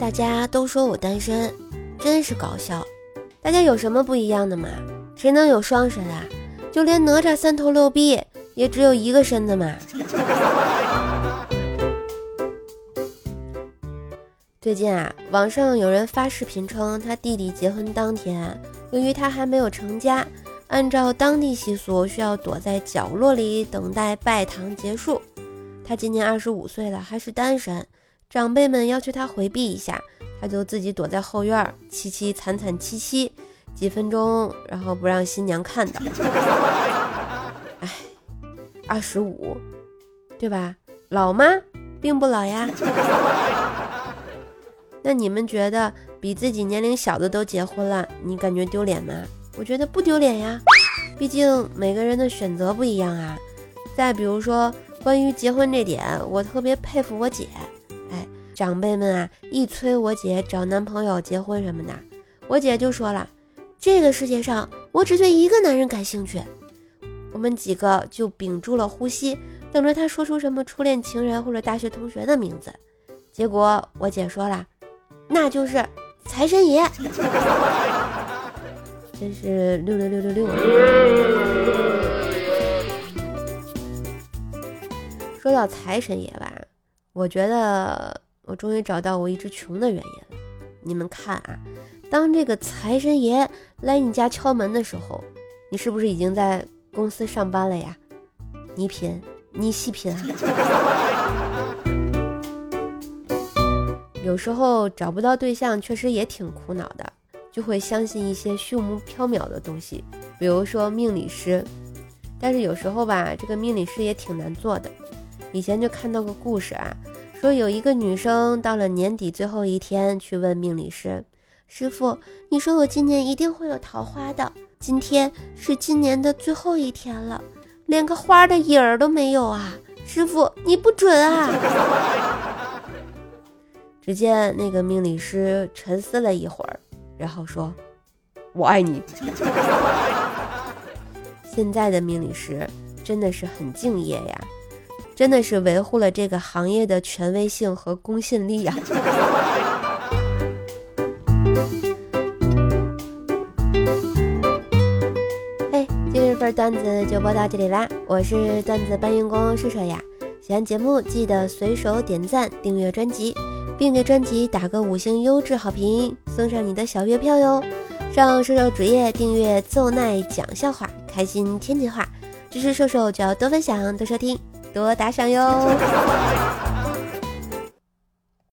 大家都说我单身，真是搞笑。大家有什么不一样的吗？谁能有双身啊？就连哪吒三头六臂也只有一个身子嘛。最近啊，网上有人发视频称，他弟弟结婚当天，由于他还没有成家，按照当地习俗需要躲在角落里等待拜堂结束。他今年二十五岁了，还是单身，长辈们要求他回避一下，他就自己躲在后院，凄凄惨惨戚戚几分钟，然后不让新娘看到。哎，二十五，对吧？老吗？并不老呀。那你们觉得比自己年龄小的都结婚了，你感觉丢脸吗？我觉得不丢脸呀，毕竟每个人的选择不一样啊。再比如说关于结婚这点，我特别佩服我姐。长辈们啊，一催我姐找男朋友结婚什么的，我姐就说了：“这个世界上我只对一个男人感兴趣。”我们几个就屏住了呼吸，等着她说出什么初恋情人或者大学同学的名字。结果我姐说了。那就是财神爷，真是六六六六六。说到财神爷吧，我觉得我终于找到我一直穷的原因了。你们看啊，当这个财神爷来你家敲门的时候，你是不是已经在公司上班了呀？你品，你细品啊。有时候找不到对象，确实也挺苦恼的，就会相信一些虚无缥缈的东西，比如说命理师。但是有时候吧，这个命理师也挺难做的。以前就看到个故事啊，说有一个女生到了年底最后一天去问命理师：“师傅，你说我今年一定会有桃花的，今天是今年的最后一天了，连个花的影儿都没有啊！师傅，你不准啊！” 只见那个命理师沉思了一会儿，然后说：“我爱你。”现在的命理师真的是很敬业呀，真的是维护了这个行业的权威性和公信力呀。嘿，今日份段子就播到这里啦，我是段子搬运工射射呀。喜欢节目记得随手点赞、订阅专辑。并给专辑打个五星优质好评，送上你的小月票哟！上瘦瘦主页订阅奏奈讲笑话，开心天津话，支持瘦瘦就要多分享、多收听、多打赏哟！